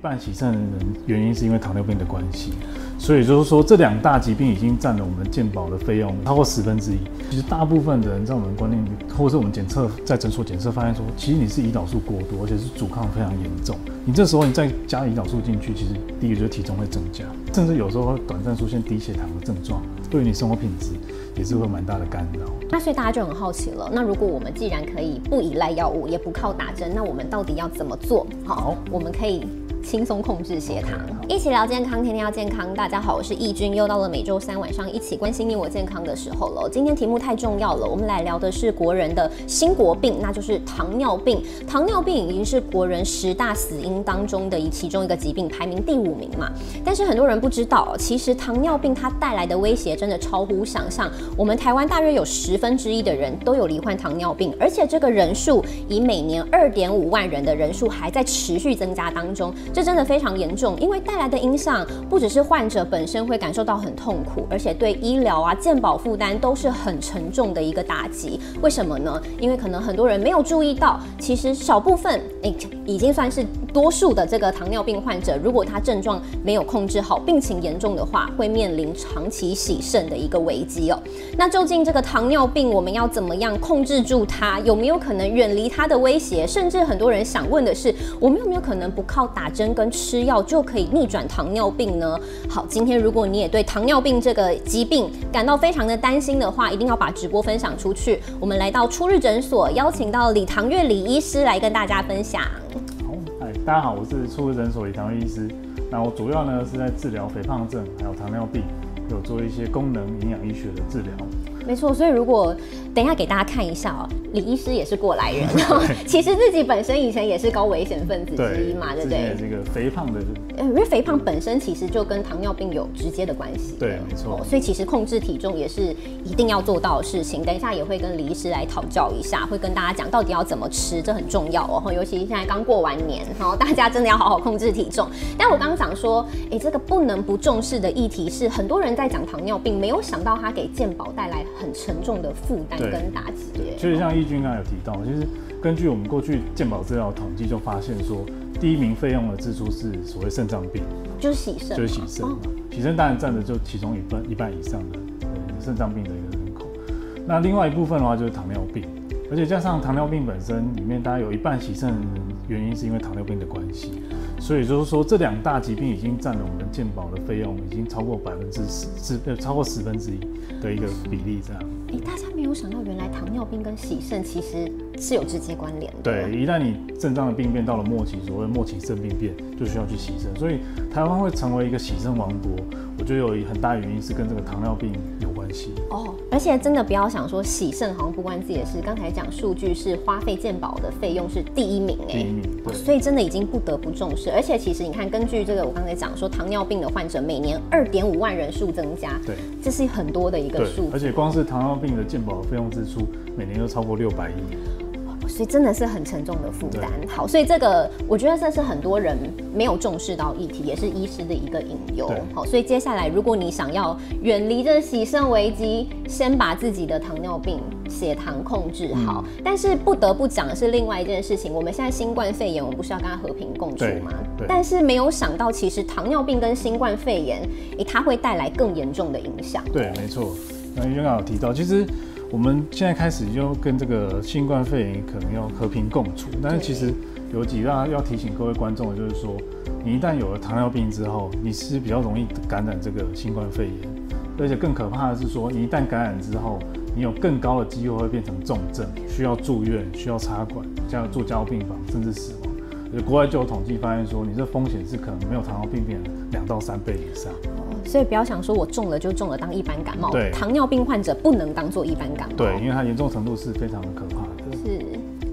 半喜肾的人原因是因为糖尿病的关系，所以就是说这两大疾病已经占了我们健保的费用超过十分之一。其实大部分的人在我们观念，或者是我们检测在诊所检测发现说，其实你是胰岛素过多，而且是阻抗非常严重。你这时候你再加胰岛素进去，其实第一个就是体重会增加，甚至有时候会短暂出现低血糖的症状，对于你生活品质也是会蛮大的干扰。那所以大家就很好奇了，那如果我们既然可以不依赖药物，也不靠打针，那我们到底要怎么做？好，我们可以。轻松控制血糖，一起聊健康，天天要健康。大家好，我是易君，又到了每周三晚上一起关心你我健康的时候了。今天题目太重要了，我们来聊的是国人的新国病，那就是糖尿病。糖尿病已经是国人十大死因当中的其中一个疾病，排名第五名嘛。但是很多人不知道，其实糖尿病它带来的威胁真的超乎想象。我们台湾大约有十分之一的人都有罹患糖尿病，而且这个人数以每年二点五万人的人数还在持续增加当中。这真的非常严重，因为带来的影响不只是患者本身会感受到很痛苦，而且对医疗啊、健保负担都是很沉重的一个打击。为什么呢？因为可能很多人没有注意到，其实少部分诶已经算是多数的这个糖尿病患者，如果他症状没有控制好，病情严重的话，会面临长期洗肾的一个危机哦。那究竟这个糖尿病我们要怎么样控制住它？有没有可能远离它的威胁？甚至很多人想问的是，我们有没有可能不靠打针？跟吃药就可以逆转糖尿病呢？好，今天如果你也对糖尿病这个疾病感到非常的担心的话，一定要把直播分享出去。我们来到初日诊所，邀请到李唐月李医师来跟大家分享。大家好，我是初日诊所李唐医师。那我主要呢是在治疗肥胖症，还有糖尿病，有做一些功能营养医学的治疗。没错，所以如果等一下给大家看一下哦，李医师也是过来人，其实自己本身以前也是高危险分子之一嘛，对不对？这个肥胖的，因为肥胖本身其实就跟糖尿病有直接的关系。对，没错。所以其实控制体重也是一定要做到的事情。等一下也会跟李医师来讨教一下，会跟大家讲到底要怎么吃，这很重要哦。尤其现在刚过完年，然后大家真的要好好控制体重。但我刚刚讲说，哎，这个不能不重视的议题是，很多人在讲糖尿病，没有想到它给健保带来。很沉重的负担跟打击。对，就是像义军刚才有提到，其实根据我们过去健保资料统计，就发现说，第一名费用的支出是所谓肾脏病，就是洗肾，就是洗肾嘛。洗肾当然占的就其中一半一半以上的肾脏病的一个人口。那另外一部分的话就是糖尿病，而且加上糖尿病本身里面，大概有一半洗肾原因是因为糖尿病的关系。所以就是说，这两大疾病已经占了我们健保的费用，已经超过百分之十，是呃超过十分之一的一个比例这样。哎，大家没有想到，原来糖尿病跟洗肾其实是有直接关联的。对，一旦你肾脏的病变到了末期，所谓末期肾病变，就需要去洗肾。所以台湾会成为一个洗肾王国，我觉得有很大原因是跟这个糖尿病有关系。哦，而且真的不要想说洗肾好像不关自己的事。刚才讲数据是花费健保的费用是第一名哎，第一名，对，所以真的已经不得不重视。而且其实你看，根据这个我刚才讲说，糖尿病的患者每年二点五万人数增加，对，这是很多的一个数。而且光是糖尿病的健保费用支出，每年都超过六百亿。所以真的是很沉重的负担。好，所以这个我觉得这是很多人没有重视到议题，也是医师的一个隐忧。好，所以接下来如果你想要远离这洗肾危机，先把自己的糖尿病血糖控制好。但是不得不讲的是另外一件事情，我们现在新冠肺炎，我们不是要跟它和平共处吗？但是没有想到，其实糖尿病跟新冠肺炎，诶，它会带来更严重的影响。对，没错。那刚刚有提到，其实。我们现在开始就跟这个新冠肺炎可能要和平共处，但是其实有几大要提醒各位观众的，就是说，你一旦有了糖尿病之后，你是比较容易感染这个新冠肺炎，而且更可怕的是说，你一旦感染之后，你有更高的机会会变成重症，需要住院，需要插管，加住加护病房，甚至死亡。国外就有统计发现说，你这风险是可能没有糖尿病病人两到三倍以上。所以不要想说我中了就中了当一般感冒。对，糖尿病患者不能当做一般感冒。对，因为它严重程度是非常的可怕的。是，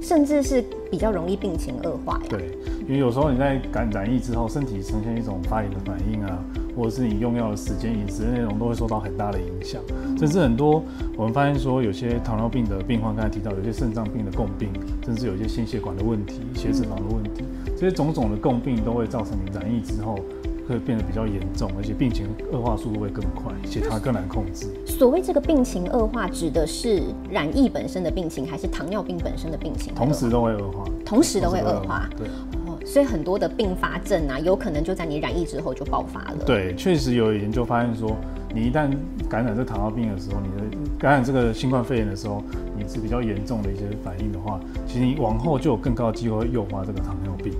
甚至是比较容易病情恶化。对，因为有时候你在感染疫之后，身体呈现一种发炎的反应啊，或者是你用药的时间、饮食内容都会受到很大的影响。甚至很多我们发现说，有些糖尿病的病患刚才提到，有些肾脏病的共病，甚至有一些心血管的问题、血脂肪的问题。这些种种的共病都会造成你染疫之后会变得比较严重，而且病情恶化速度会更快，血糖更难控制。所谓这个病情恶化，指的是染疫本身的病情，还是糖尿病本身的病情？同时都会恶化，同时都会恶化。对。所以很多的并发症啊，有可能就在你染疫之后就爆发了。对，确实有研究发现说，你一旦感染这糖尿病的时候，你的感染这个新冠肺炎的时候，你是比较严重的一些反应的话，其实你往后就有更高的机会诱发这个糖尿病。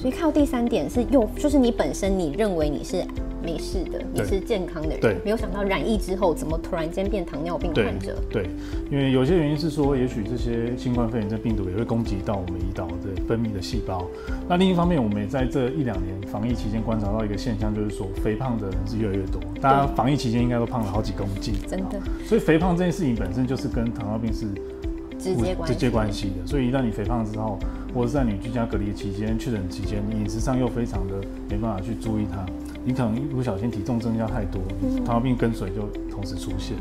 哦，所以看到第三点是诱，就是你本身你认为你是。没事的，你是健康的人，没有想到染疫之后怎么突然间变糖尿病患者？对，因为有些原因是说，也许这些新冠肺炎这病毒也会攻击到我们胰岛的分泌的细胞。那另一方面，我们也在这一两年防疫期间观察到一个现象，就是说肥胖的人是越来越多。大家防疫期间应该都胖了好几公斤，真的。所以肥胖这件事情本身就是跟糖尿病是直接直接关系的。所以一旦你肥胖之后，或者在你居家隔离期间、确诊期间，你饮食上又非常的没办法去注意它。你可能一不小心体重增加太多，糖尿病跟随就同时出现。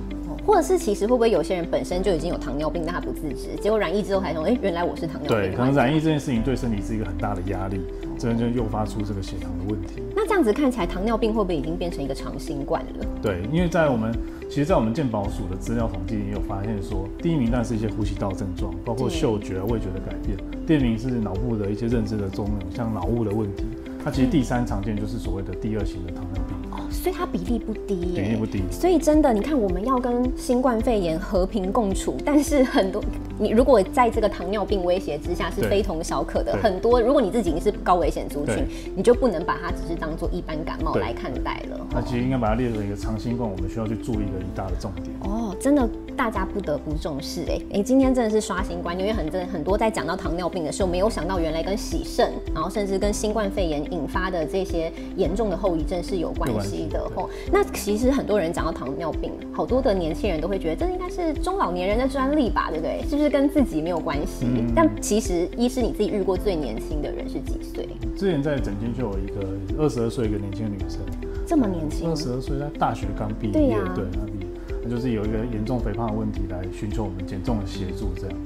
或者是其实会不会有些人本身就已经有糖尿病，但他不自知，结果染疫之后才说，哎，原来我是糖尿病。对，可能染疫这件事情对身体是一个很大的压力，这样就诱发出这个血糖的问题。那这样子看起来，糖尿病会不会已经变成一个长新冠了？对，因为在我们其实，在我们健保署的资料统计也有发现说，第一名当然是一些呼吸道症状，包括嗅觉、味觉的改变；第二名是脑部的一些认知的作用，像脑雾的问题。那其实第三常见就是所谓的第二型的糖尿病。所以它比例不低，比例不低。所以真的，你看我们要跟新冠肺炎和平共处，但是很多你如果在这个糖尿病威胁之下是非同小可的。很多如果你自己是高危险族群，你就不能把它只是当做一般感冒来看待了。那其实应该把它列成一个长新冠，我们需要去注意的一大的重点。哦，真的，大家不得不重视。哎哎，今天真的是刷新观念，因为很真很多在讲到糖尿病的时候，没有想到原来跟洗肾，然后甚至跟新冠肺炎引发的这些严重的后遗症是有关系的。哦，那。其实很多人讲到糖尿病，好多的年轻人都会觉得这应该是中老年人的专利吧，对不对？是不是跟自己没有关系？但其实，医师你自己遇过最年轻的人是几岁？之前在诊间就有一个二十二岁一个年轻的女生，这么年轻，二十二岁，她大学刚毕业，对呀，对，她毕业，她就是有一个严重肥胖的问题来寻求我们减重的协助，这样。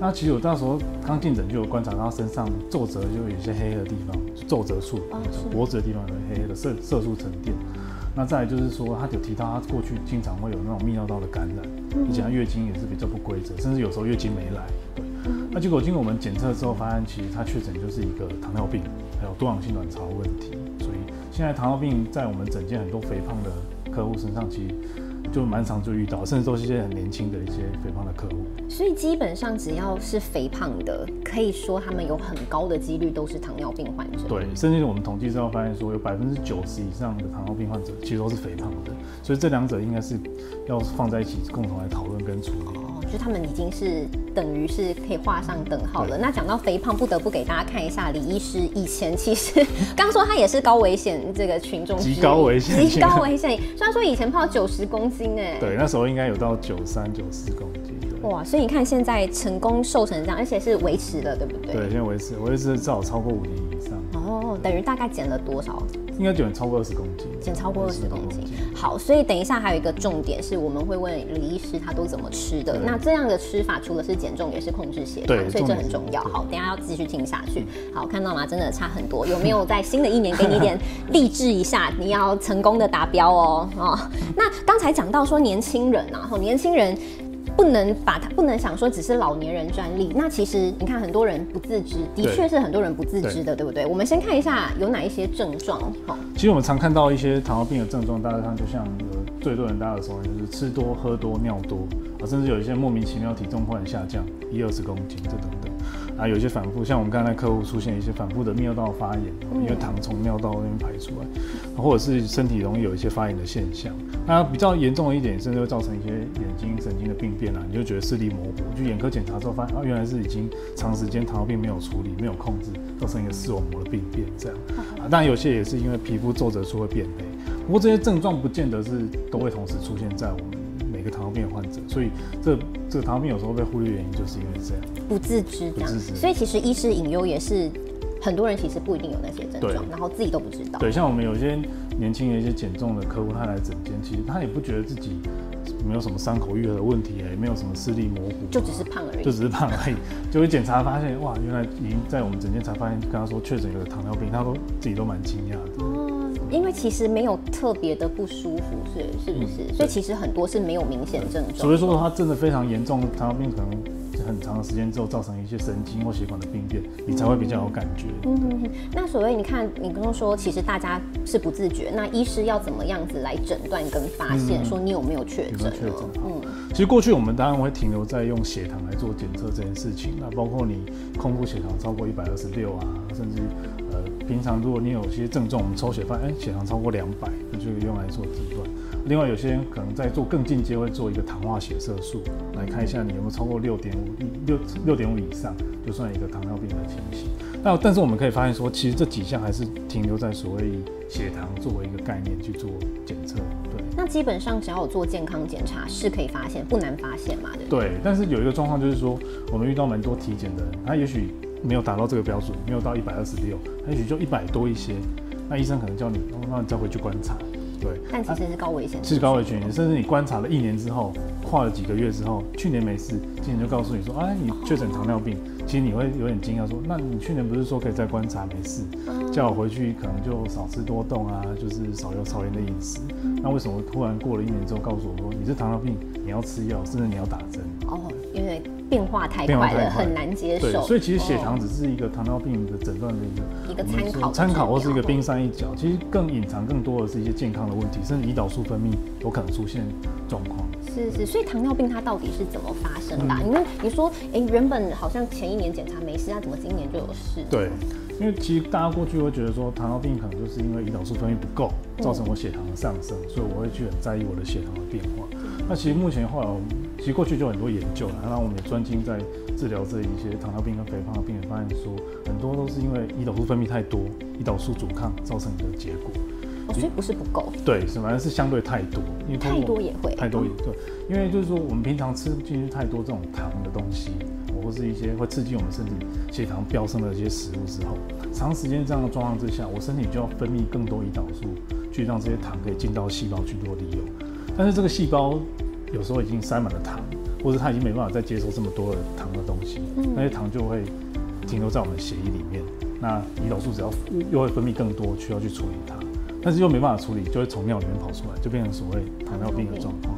那其实我那时候刚进诊就有观察到她身上皱褶就有一些黑黑的地方，皱褶处，脖子的地方有黑黑的色色素沉淀。那再来就是说，他有提到他过去经常会有那种泌尿道的感染，而且他月经也是比较不规则，甚至有时候月经没来。对，那结果经过我们检测之后，发现其实他确诊就是一个糖尿病，还有多囊性卵巢问题。所以现在糖尿病在我们整间很多肥胖的客户身上，其实。就蛮常就遇到，甚至都是一些很年轻的一些肥胖的客户。所以基本上只要是肥胖的，可以说他们有很高的几率都是糖尿病患者。对，甚至我们统计之后发现说，有百分之九十以上的糖尿病患者其实都是肥胖的。所以这两者应该是要放在一起共同来讨论跟处理。哦，就他们已经是等于是可以画上等号了。那讲到肥胖，不得不给大家看一下李医师以前其实刚说他也是高危险这个群众，极高危险，极高危险。虽然说以前胖九十公斤。对，那时候应该有到九三九四公斤。哇，所以你看现在成功瘦成这样，而且是维持的，对不对？对，现在维持，维持至少超过五年以上。哦，等于大概减了多少？应该减超过二十公斤。减超过二十公斤。好，所以等一下还有一个重点是，我们会问李医师他都怎么吃的。那这样的吃法除了是减重，也是控制血糖，所以这很重要。好，等下要继续听下去。好，看到吗？真的差很多。有没有在新的一年给你一点励志一下？你要成功的达标哦。哦，那刚才讲到说年轻人啊，后年轻人。不能把它不能想说只是老年人专利，那其实你看很多人不自知，的确是很多人不自知的，对不对？我们先看一下有哪一些症状。好，其实我们常看到一些糖尿病的症状，大致上就像最多人大家的说法就是吃多、喝多、尿多啊，甚至有一些莫名其妙体重忽然下降一二十公斤这等等。啊，有一些反复，像我们刚才客户出现一些反复的尿道发炎，因为糖从尿道那边排出来，或者是身体容易有一些发炎的现象。那比较严重的一点，甚至会造成一些眼睛神经的病变啊，你就觉得视力模糊。去眼科检查之后，发现啊，原来是已经长时间糖尿病没有处理、没有控制，造成一个视网膜的病变这样。啊，当然有些也是因为皮肤皱褶处会变黑。不过这些症状不见得是都会同时出现在我们。病患者，所以这这个糖尿病有时候被忽略原因，就是因为这样不自知，不自知。所以其实医师隐忧也是很多人其实不一定有那些症状，然后自己都不知道。对，像我们有些年轻的一些减重的客户，他来诊间，其实他也不觉得自己没有什么伤口愈合的问题，也没有什么视力模糊，就只是胖而已，就只是胖而已。就会检查发现，哇，原来已经在我们诊间才发现，跟他说确诊有糖尿病，他都自己都蛮惊讶的。因为其实没有特别的不舒服，是是不是？所以其实很多是没有明显症状。所以说他真的非常严重，糖尿病可能很长的时间之后，造成一些神经或血管的病变，你才会比较有感觉。嗯，那所谓你看，你刚刚说，其实大家是不自觉，那医师要怎么样子来诊断跟发现，说你有没有确诊？确诊。嗯，其实过去我们当然会停留在用血糖来做检测这件事情，那包括你空腹血糖超过一百二十六啊，甚至呃，平常如果你有些症状，我们抽血发现，哎，血糖超过两百，那就用来做诊断。另外，有些人可能在做更进阶，会做一个糖化血色素，来看一下你有没有超过六点五六六点五以上，就算一个糖尿病的情形。那但是我们可以发现说，其实这几项还是停留在所谓以血糖作为一个概念去做检测。对。那基本上只要有做健康检查是可以发现，不难发现嘛？对。对。但是有一个状况就是说，我们遇到蛮多体检的人，他也许没有达到这个标准，没有到一百二十六，他也许就一百多一些，那医生可能叫你，那你再回去观察。对，但其实是高危险，是高危险，甚至你观察了一年之后，跨了几个月之后，去年没事，今年就告诉你说，哎，你确诊糖尿病，其实你会有点惊讶，说，那你去年不是说可以再观察没事，叫我回去可能就少吃多动啊，就是少油少盐的饮食，那为什么突然过了一年之后告诉我说，你是糖尿病，你要吃药，甚至你要打针？变化太快了，很难接受。所以其实血糖只是一个糖尿病的诊断的一个一个参考，参考或是一个冰山一角。其实更隐藏更多的是一些健康的问题，甚至胰岛素分泌有可能出现状况。是是，所以糖尿病它到底是怎么发生的？因为你说，哎，原本好像前一年检查没事，那怎么今年就有事？对，因为其实大家过去会觉得说，糖尿病可能就是因为胰岛素分泌不够，造成我血糖的上升，所以我会去很在意我的血糖的变化。那其实目前后来我们。其实过去就很多研究了，然后我们也专精在治疗这一些糖尿病跟肥胖的病人，发现说很多都是因为胰岛素分泌太多，胰岛素阻抗造成的结果。哦，所以不是不够。对，是反而是相对太多，因为太多也会。太多也对，因为就是说我们平常吃进去太多这种糖的东西，或是一些会刺激我们身体血糖飙升的一些食物之后，长时间这样的状况之下，我身体就要分泌更多胰岛素，去让这些糖可以进到细胞去做利用。但是这个细胞。有时候已经塞满了糖，或者他已经没办法再接受这么多的糖的东西，那些糖就会停留在我们血液里面。那胰岛素只要又会分泌更多，需要去处理它，但是又没办法处理，就会从尿里面跑出来，就变成所谓糖尿病的状况。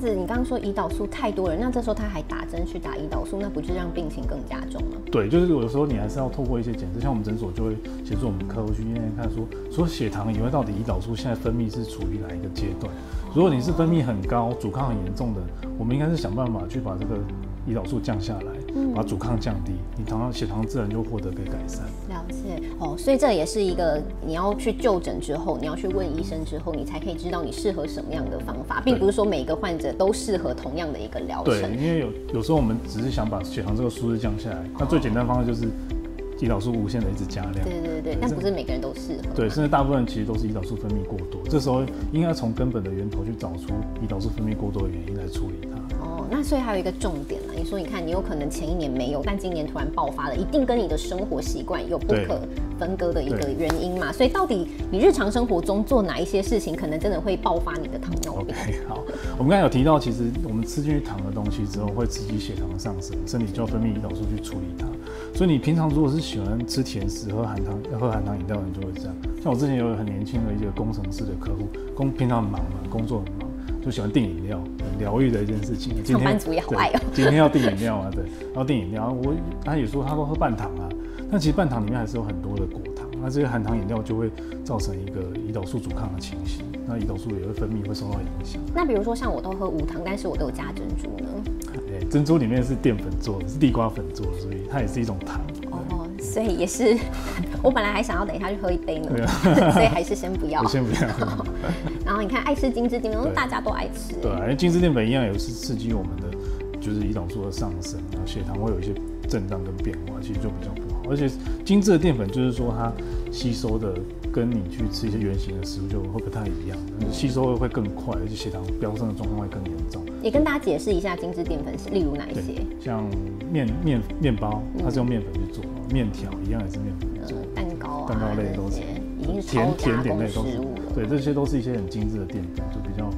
子，你刚刚说胰岛素太多了，那这时候他还打针去打胰岛素，那不就让病情更加重了？对，就是有的时候你还是要透过一些检测，像我们诊所就会协助我们客户去验验看，说说血糖以外，到底胰岛素现在分泌是处于哪一个阶段？如果你是分泌很高、阻抗很严重的，我们应该是想办法去把这个胰岛素降下来，把阻抗降低，你糖血糖自然就获得个改善。了解哦，所以这也是一个你要去就诊之后，你要去问医生之后，你才可以知道你适合什么样的方法，并不是说每个患者都适合同样的一个疗程。对，因为有有时候我们只是想把血糖这个数字降下来，那最简单方式就是。胰岛素无限的一直加量，对对对但不是每个人都适合。对，甚至大部分其实都是胰岛素分泌过多，这时候应该从根本的源头去找出胰岛素分泌过多的原因来处理它。哦，那所以还有一个重点呢，你说你看你有可能前一年没有，但今年突然爆发了，一定跟你的生活习惯有不可分割的一个原因嘛？所以到底你日常生活中做哪一些事情，可能真的会爆发你的糖尿病？OK，好，我们刚才有提到，其实我们吃进去糖的东西之后，会刺激血糖的上升，身体就要分泌胰岛素去处理它。所以你平常如果是喜欢吃甜食、喝含糖、喝含糖饮料的人，就会这样。像我之前有很年轻的一个工程师的客户，工平常很忙嘛，工作很忙，就喜欢订饮料，很疗愈的一件事情。上班族也好爱哦。今天要订饮料啊，对，然后订饮料，我他也说他都喝半糖啊，但其实半糖里面还是有很多的果糖，那这些含糖饮料就会造成一个胰岛素阻抗的情形，那胰岛素也会分泌，会受到影响。那比如说像我都喝无糖，但是我都有加珍珠呢？珍珠里面是淀粉做的，是地瓜粉做的，所以它也是一种糖。哦，所以也是，我本来还想要等一下去喝一杯呢，所以还是先不要。先不要。然后你看，爱吃精致淀粉，大家都爱吃。对，因为精致淀粉一样也是刺激我们的，就是胰岛素的上升，然后血糖会有一些震荡跟变化，其实就比较不好。而且精致的淀粉就是说它吸收的。跟你去吃一些原型的食物就会不太一样，吸收会更快，而且血糖飙升的状况会更严重。也跟大家解释一下精致淀粉是例如哪一些？像面面面包，它是用面粉去做；面条一样也是面粉做。蛋糕啊，蛋糕类都是，已经是甜甜点类都是。对，这些都是一些很精致的淀粉，就比较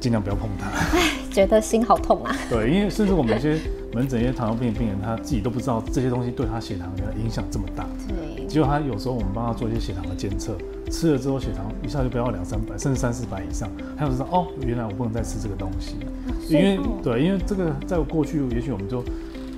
尽量不要碰它。哎，觉得心好痛啊。对，因为甚至我们一些门诊一些糖尿病病人，他自己都不知道这些东西对他血糖的影响这么大。对。结果他有时候我们帮他做一些血糖的监测，吃了之后血糖一下就飙到两三百，甚至三四百以上，他就说哦，原来我不能再吃这个东西，因为对，因为这个在过去也许我们就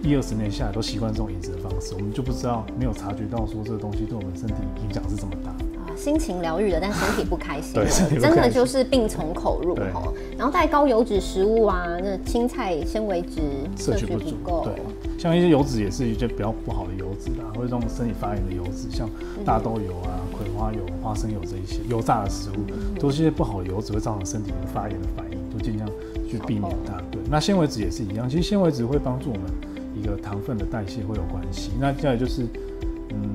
一二十年下来都习惯这种饮食的方式，我们就不知道没有察觉到说这个东西对我们身体影响是这么大。心情疗愈了，但身体不开心，真的就是病从口入哈。然后带高油脂食物啊，那青菜纤维质摄取不够。对，像一些油脂也是一些比较不好的油脂啊，会让身体发炎的油脂，像大豆油啊、葵花油、花生油这一些油炸的食物，都是一些不好的油脂，会造成身体的发炎的反应，都尽量去避免它。对，那纤维质也是一样，其实纤维质会帮助我们一个糖分的代谢会有关系。那再来就是，嗯。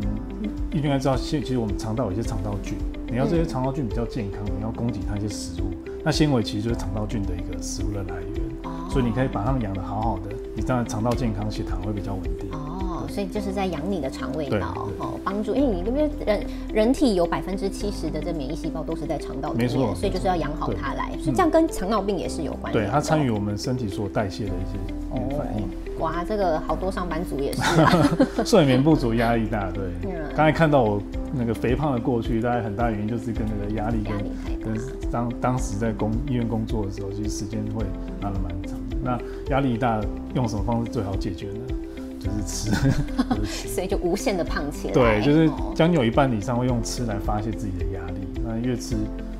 你应该知道，现其实我们肠道有一些肠道菌，你要这些肠道菌比较健康，你要供给它一些食物。那纤维其实就是肠道菌的一个食物的来源，所以你可以把它们养得好好的，你当然肠道健康，血糖会比较稳定。哦，所以就是在养你的肠胃道，哦，帮助，因为你这边人人体有百分之七十的这免疫细胞都是在肠道里面，所以就是要养好它来，所以这样跟糖尿病也是有关。对，它参与我们身体所代谢的一些反应。哇，这个好多上班族也是，睡眠不足、压力大，对。刚才看到我那个肥胖的过去，大概很大原因就是跟那个压力跟跟当当时在工医院工作的时候，其实时间会拉的蛮长的。那压力大，用什么方式最好解决呢？就是吃，所以就无限的胖起来。对，就是将近有一半以上会用吃来发泄自己的压力。那越吃，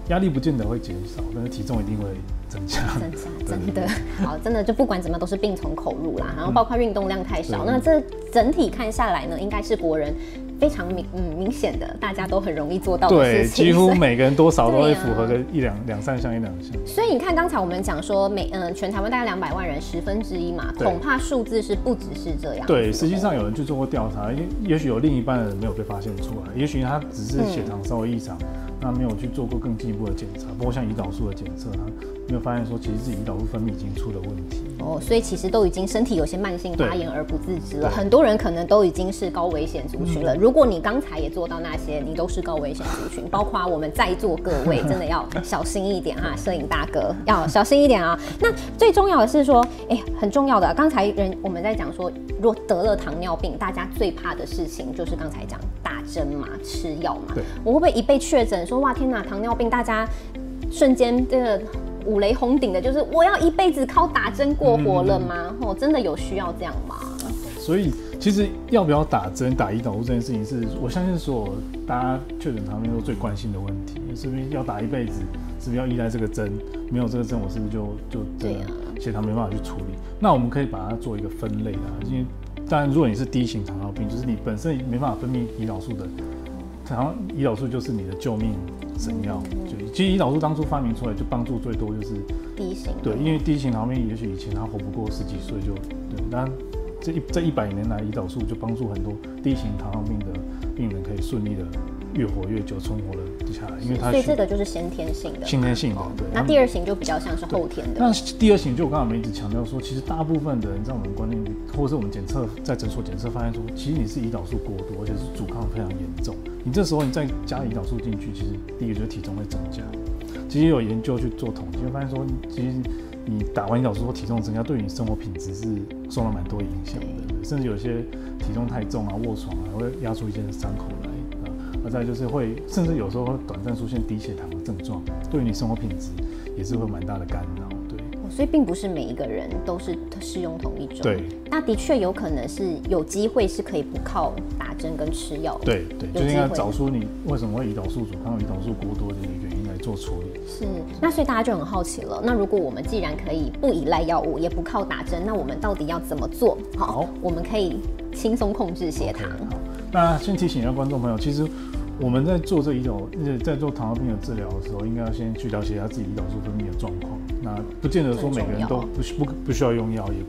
压力不见得会减少，但是体重一定会。增加，增加，真的好，真的就不管怎么都是病从口入啦。然后包括运动量太少，那这整体看下来呢，应该是国人非常明嗯明显的，大家都很容易做到的事情。对，几乎每个人多少都会符合个一两两三项一两项。所以你看刚才我们讲说，每嗯全台湾大概两百万人，十分之一嘛，恐怕数字是不只是这样。对，实际上有人去做过调查，也也许有另一半的人没有被发现出来，也许他只是血糖稍微异常。那没有去做过更进一步的检查，包括像胰岛素的检测，他没有发现说其实自己胰岛素分泌已经出了问题。哦，所以其实都已经身体有些慢性发炎而不自知了。很多人可能都已经是高危险族群了。如果你刚才也做到那些，你都是高危险族群，包括我们在座各位，真的要小心一点哈，摄影大哥要小心一点啊。那最重要的是说，哎，很重要的，刚才人我们在讲说，如果得了糖尿病，大家最怕的事情就是刚才讲打针嘛，吃药嘛。对，我会不会一被确诊？说哇天哪，糖尿病，大家瞬间这个五雷轰顶的，就是我要一辈子靠打针过活了吗？哦，真的有需要这样吗？所以其实要不要打针、打胰岛素这件事情，是我相信所大家确诊糖尿病最关心的问题，是不是要打一辈子？是不是要依赖这个针？没有这个针，我是不是就就这个血糖没办法去处理？那我们可以把它做一个分类啊，因为当然如果你是低型糖尿病，就是你本身没办法分泌胰岛素的。然后胰岛素就是你的救命神药，就其实胰岛素当初发明出来就帮助最多就是低型，对，因为低型糖尿病也许以前他活不过十几岁就对，但这一这一百年来胰岛素就帮助很多低型糖尿病的病人可以顺利的。越活越久，存活了因为它所以这个就是先天性的，先天性的。对，那第二型就比较像是后天的。那第二型就我刚我们一直强调说，其实大部分的人在我们观念，或者是我们检测在诊所检测发现说，其实你是胰岛素过多，而且是阻抗非常严重。你这时候你再加胰岛素进去，其实第一个就是体重会增加。其实有研究去做统计，会发现说，其实你打完胰岛素后体重增加，对你生活品质是受到蛮多影响的，甚至有些体重太重啊，卧床啊，会压出一些伤口来。而再就是会，甚至有时候会短暂出现低血糖的症状，对于你生活品质也是会蛮大的干扰。对，所以并不是每一个人都是适用同一种。对，那的确有可能是有机会是可以不靠打针跟吃药。对对，就应该找出你为什么会胰岛素阻抗、胰岛素过多的一个原因来做处理。是，那所以大家就很好奇了。那如果我们既然可以不依赖药物，也不靠打针，那我们到底要怎么做？好，我们可以轻松控制血糖。那先提醒一下观众朋友，其实我们在做这胰岛，在做糖尿病的治疗的时候，应该要先去了解一下自己胰岛素分泌的状况。那不见得说每个人都不需不不需要用药，也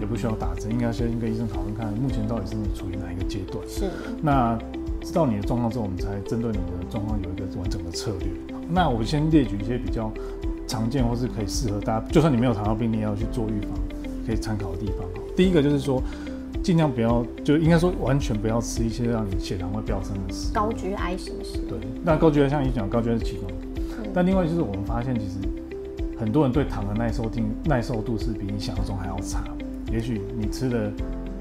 也不需要打针，应该先跟医生讨论看，目前到底是你处于哪一个阶段。是。那知道你的状况之后，我们才针对你的状况有一个完整的策略。那我先列举一些比较常见或是可以适合大家，就算你没有糖尿病，你也要去做预防，可以参考的地方。第一个就是说。尽量不要，就应该说完全不要吃一些让你血糖会飙升的食。高 GI 是不是？对，那高 GI 像你讲，高 GI 是其中。但另外就是我们发现，其实很多人对糖的耐受定耐受度是比你想象中还要差。也许你吃了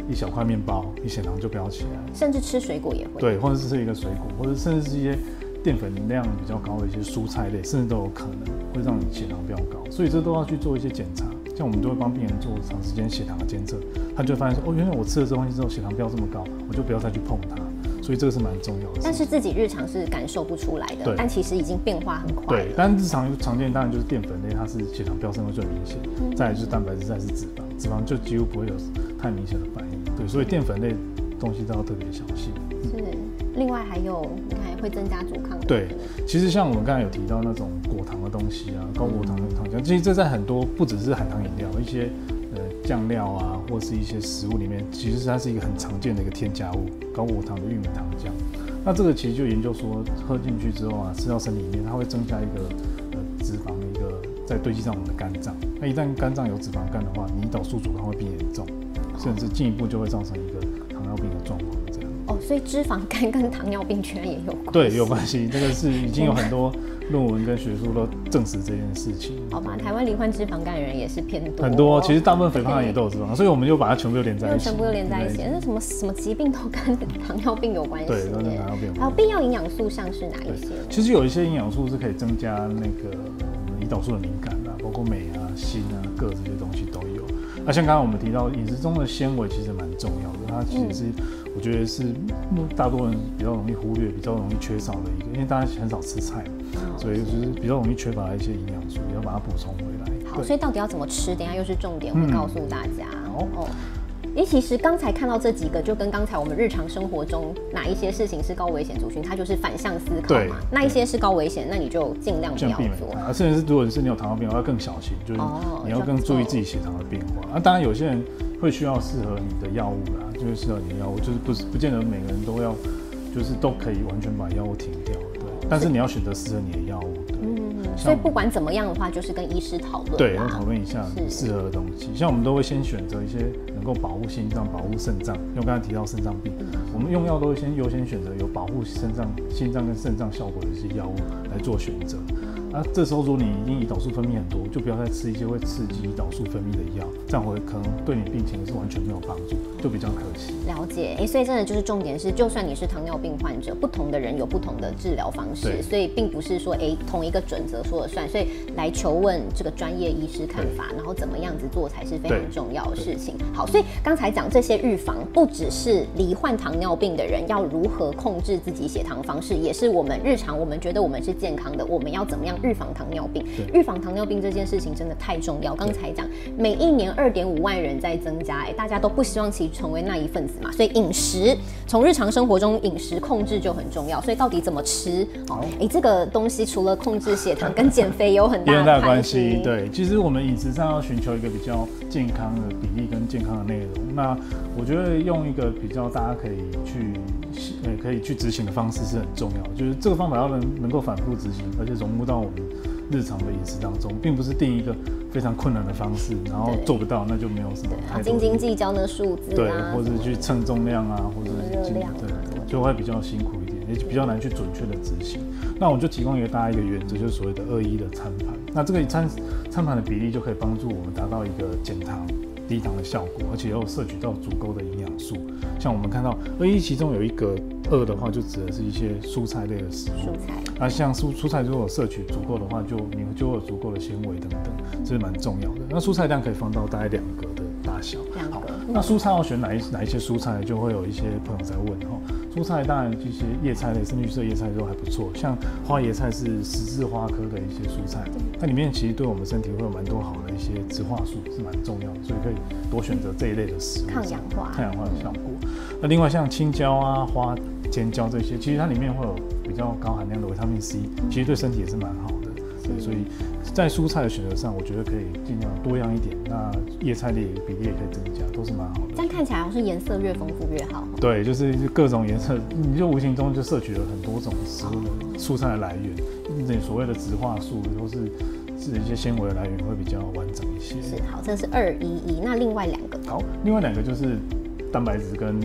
一小块面包，你血糖就飙起来。甚至吃水果也会。对，或者是吃一个水果，或者甚至是一些淀粉量比较高的一些蔬菜类，甚至都有可能会让你血糖飙高。所以这都要去做一些检查。像我们都会帮病人做长时间血糖的监测，他就发现说，哦，原来我吃了这东西之后血糖飙这么高，我就不要再去碰它。所以这个是蛮重要的。但是自己日常是感受不出来的，但其实已经变化很快。对，但日常常见当然就是淀粉类，它是血糖飙升会最明显。再来就是蛋白质，再是脂肪，脂肪就几乎不会有太明显的反应。对，所以淀粉类东西都要特别小心。是，另外还有你看会增加阻抗。对，其实像我们刚才有提到那种果糖的东西啊，高果糖的糖浆，其实这在很多不只是含糖饮料，一些呃酱料啊，或是一些食物里面，其实它是一个很常见的一个添加物，高果糖的玉米糖浆。那这个其实就研究说，喝进去之后啊，吃到身体里面，它会增加一个呃脂肪的一个在堆积在我们的肝脏。那一旦肝脏有脂肪肝的话，胰岛素阻抗会变严重，甚至进一步就会造成一个糖尿病的状况。哦，所以脂肪肝跟糖尿病居然也有关？对，有关系。这个是已经有很多论文跟学术都证实这件事情。好吧，台湾罹患脂肪肝的人也是偏多。很多，其实大部分肥胖人也都有脂肪肝，所以我们就把它全部都连在一起。全部都连在一起，那什么什么疾病都跟糖尿病有关系。对，跟糖尿病。还有必要营养素像是哪一些？其实有一些营养素是可以增加那个我们胰岛素的敏感啊，包括镁啊、锌啊、铬这些东西都有。那像刚刚我们提到饮食中的纤维其实蛮重要的，它其实是。我觉得是大多人比较容易忽略、比较容易缺少的一个，因为大家很少吃菜，所以就是比较容易缺乏一些营养素，要把它补充回来。好，所以到底要怎么吃？等下又是重点，会告诉大家。哦。诶，其实刚才看到这几个，就跟刚才我们日常生活中哪一些事情是高危险族群，它就是反向思考嘛。那一些是高危险，那你就尽量不要做。啊，甚至是如果是你有糖尿病，要更小心，就是你要更注意自己血糖的变化。那当然有些人会需要适合你的药物啦，就是适合你的药物，就是不是不见得每个人都要，就是都可以完全把药物停掉。对，但是你要选择适合你的药物。嗯所以不管怎么样的话，就是跟医师讨论，对，要讨论一下适合的东西。像我们都会先选择一些能够保护心脏、保护肾脏。因为刚才提到肾脏病，我们用药都会先优先选择有保护肾脏、心脏跟肾脏效果的一些药物来做选择。那这时候，如果你已经胰岛素分泌很多，就不要再吃一些会刺激胰岛素分泌的药，这样会可能对你病情是完全没有帮助，就比较可惜。了解，哎，所以真的就是重点是，就算你是糖尿病患者，不同的人有不同的治疗方式，所以并不是说哎同一个准则说了算。所以来求问这个专业医师看法，然后怎么样子做才是非常重要的事情。好，所以刚才讲这些预防，不只是罹患糖尿病的人要如何控制自己血糖方式，也是我们日常我们觉得我们是健康的，我们要怎么样。预防糖尿病，预防糖尿病这件事情真的太重要。刚才讲，每一年二点五万人在增加，哎，大家都不希望其成为那一份子嘛。所以饮食，从日常生活中饮食控制就很重要。所以到底怎么吃？哦，哎，这个东西除了控制血糖，跟减肥有很大的 关系。对，其实我们饮食上要寻求一个比较健康的比例跟健康的内容。那我觉得用一个比较大家可以去。呃，可以去执行的方式是很重要的，就是这个方法要能能够反复执行，而且融入到我们日常的饮食当中，并不是定一个非常困难的方式，然后做不到那就没有什么太斤斤计较那数字，对，或者去称重量啊，或者热量，对，就会比较辛苦一点，也比较难去准确的执行。那我就提供一个大家一个原则，就是所谓的二一的餐盘。那这个餐餐盘的比例就可以帮助我们达到一个减糖。低糖的效果，而且又摄取到足够的素。像我们看到二一其中有一个二的话，就指的是一些蔬菜类的食物。蔬菜。那像蔬蔬菜如果摄取足够的话，就你就有足够的纤维等等，这是蛮重要的。那蔬菜量可以放到大概两个的大小。两个。那蔬菜要选哪一哪一些蔬菜，就会有一些朋友在问哈。蔬菜当然这些叶菜类、深绿色叶菜都还不错，像花椰菜是十字花科的一些蔬菜，它里面其实对我们身体会有蛮多好的一些植化素，是蛮重要的，所以可以多选择这一类的食物。抗氧化，抗氧化的效果。那另外像青椒啊、花尖椒这些，其实它里面会有比较高含量的维他命 C，其实对身体也是蛮好的。对，所以在蔬菜的选择上，我觉得可以尽量多样一点。那叶菜类比例也可以增加，都是蛮好的。这样看起来好像是颜色越丰富越好。对，就是各种颜色，你就无形中就摄取了很多种食物的蔬菜的来源。那所谓的植化素，都是是一些纤维的来源，会比较完整一些。是，好，这是二一一。那另外两个，好，另外两个就是蛋白质跟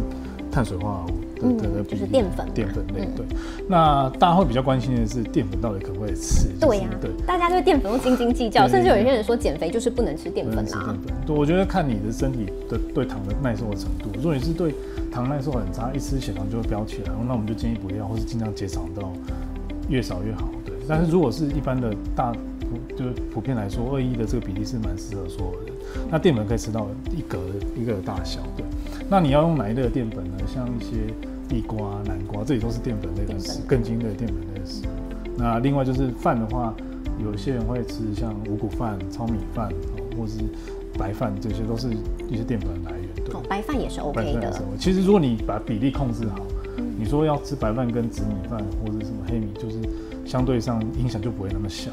碳水化合物。对对对，就是淀粉，淀粉类。对，那大家会比较关心的是淀粉到底可不可以吃？对呀，对，大家对淀粉都斤斤计较，甚至有些人说减肥就是不能吃淀粉啊。对，我觉得看你的身体的对糖的耐受的程度，如果你是对糖耐受很差，一吃血糖就会飙起来，那我们就建议不要，或是尽量减少到越少越好。对，但是如果是一般的大。就是普遍来说，二一的这个比例是蛮适合所有人。那淀粉可以吃到一格一个的大小，对。那你要用哪一类的淀粉呢？像一些地瓜、南瓜，这里都是淀粉类的食，更精的淀粉类的食。那另外就是饭的话，有些人会吃像五谷饭、糙米饭，或是白饭，这些都是一些淀粉的来源。对，白饭也是 OK 的。其实如果你把比例控制好，你说要吃白饭跟紫米饭或者什么黑米，就是相对上影响就不会那么小。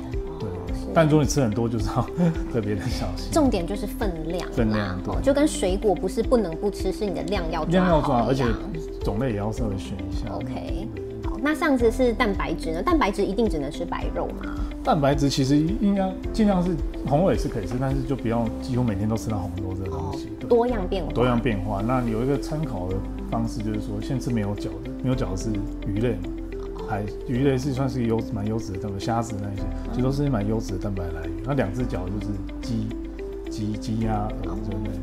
但如果你吃很多，就是要 特别的小心。重点就是分量，分量对，就跟水果不是不能不吃，是你的量要量要抓，而且种类也要稍微选一下。OK，好，那上次是蛋白质呢？蛋白质一定只能吃白肉吗？蛋白质其实应该尽量是红肉也是可以吃，但是就不要几乎每天都吃到红肉这个东西。多样变化，多样变化。那有一个参考的方式，就是说先吃没有脚的，没有脚的是鱼类嘛。海鱼类是算是优蛮优质的蛋白，虾子那些其实都是蛮优质的蛋白来源。那两只脚就是鸡、鸡、鸡鸭，对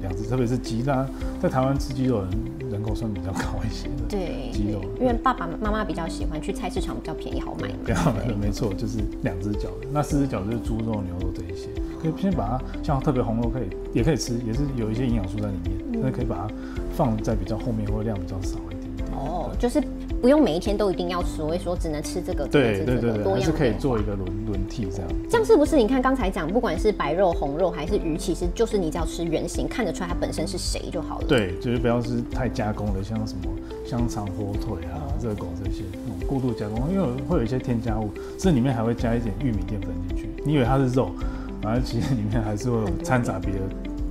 两只，特别是鸡，那在台湾吃鸡肉人人口算比较高一些的。对，鸡肉，因为爸爸妈妈比较喜欢去菜市场比较便宜好买。比较 没错，就是两只脚的。那四只脚就是猪肉、牛肉这一些，可以先把它像特别红肉可以也可以吃，也是有一些营养素在里面，那可以把它放在比较后面或者量比较少一点点。哦，就是。不用每一天都一定要吃，会说只能吃这个，对对对对，还是可以做一个轮轮替这样。这样是不是？你看刚才讲，不管是白肉、红肉还是鱼，其实就是你只要吃原形，看得出来它本身是谁就好了。对，就是不要是太加工的，像什么香肠、火腿啊、热狗这些那种过度加工，因为会有一些添加物，这里面还会加一点玉米淀粉进去。你以为它是肉，反正其实里面还是会有掺杂别的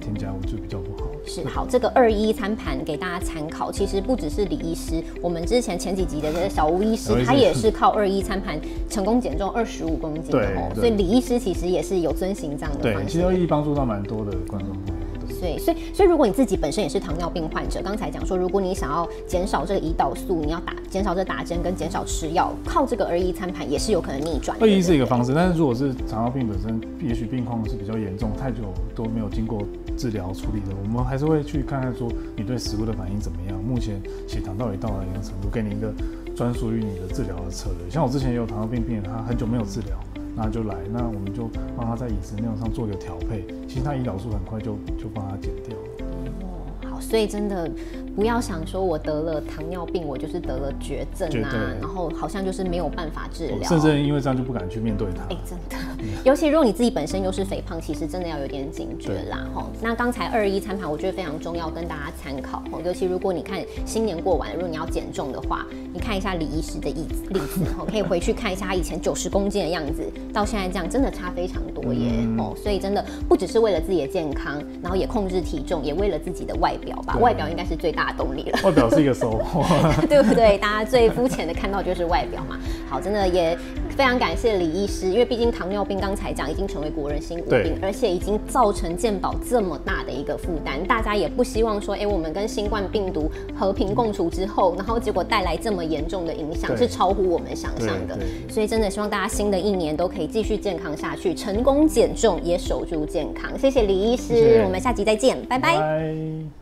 添加物，就比较不好。是好，这个二一餐盘给大家参考。其实不只是李医师，我们之前前几集的这个小吴医师，他也是靠二一餐盘成功减重二十五公斤的哦。所以李医师其实也是有遵循这样的方式。其实二一帮助到蛮多的观众朋友。对，所以所以如果你自己本身也是糖尿病患者，刚才讲说，如果你想要减少这个胰岛素，你要打减少这打针跟减少吃药，靠这个二一餐盘也是有可能逆转。二一是一个方式，但是如果是糖尿病本身，也许病况是比较严重，太久都没有经过治疗处理的，我们还是会去看看说你对食物的反应怎么样，目前血糖到底到了一个程度，给你一个专属于你的治疗的策略。像我之前也有糖尿病病人，他很久没有治疗。那就来，那我们就帮他在饮食内容上做一个调配，其实他胰岛素很快就就帮他减掉了。哦，好，所以真的。不要想说，我得了糖尿病，我就是得了绝症啊，然后好像就是没有办法治疗，甚至因为这样就不敢去面对它。哎，真的，尤其如果你自己本身又是肥胖，其实真的要有点警觉啦。吼，那刚才二一餐盘，我觉得非常重要，跟大家参考。吼，尤其如果你看新年过完，如果你要减重的话，你看一下李医师的例子，例子，吼，可以回去看一下他以前九十公斤的样子，到现在这样，真的差非常多耶。哦，所以真的不只是为了自己的健康，然后也控制体重，也为了自己的外表吧。外表应该是最大。大动力了，外表是一个收获，对不对？大家最肤浅的看到就是外表嘛。好，真的也非常感谢李医师，因为毕竟糖尿病刚才讲已经成为国人新国病，而且已经造成健保这么大的一个负担，大家也不希望说，哎，我们跟新冠病毒和平共处之后，然后结果带来这么严重的影响，是超乎我们想象的。所以真的希望大家新的一年都可以继续健康下去，成功减重也守住健康。谢谢李医师，我们下集再见，拜拜。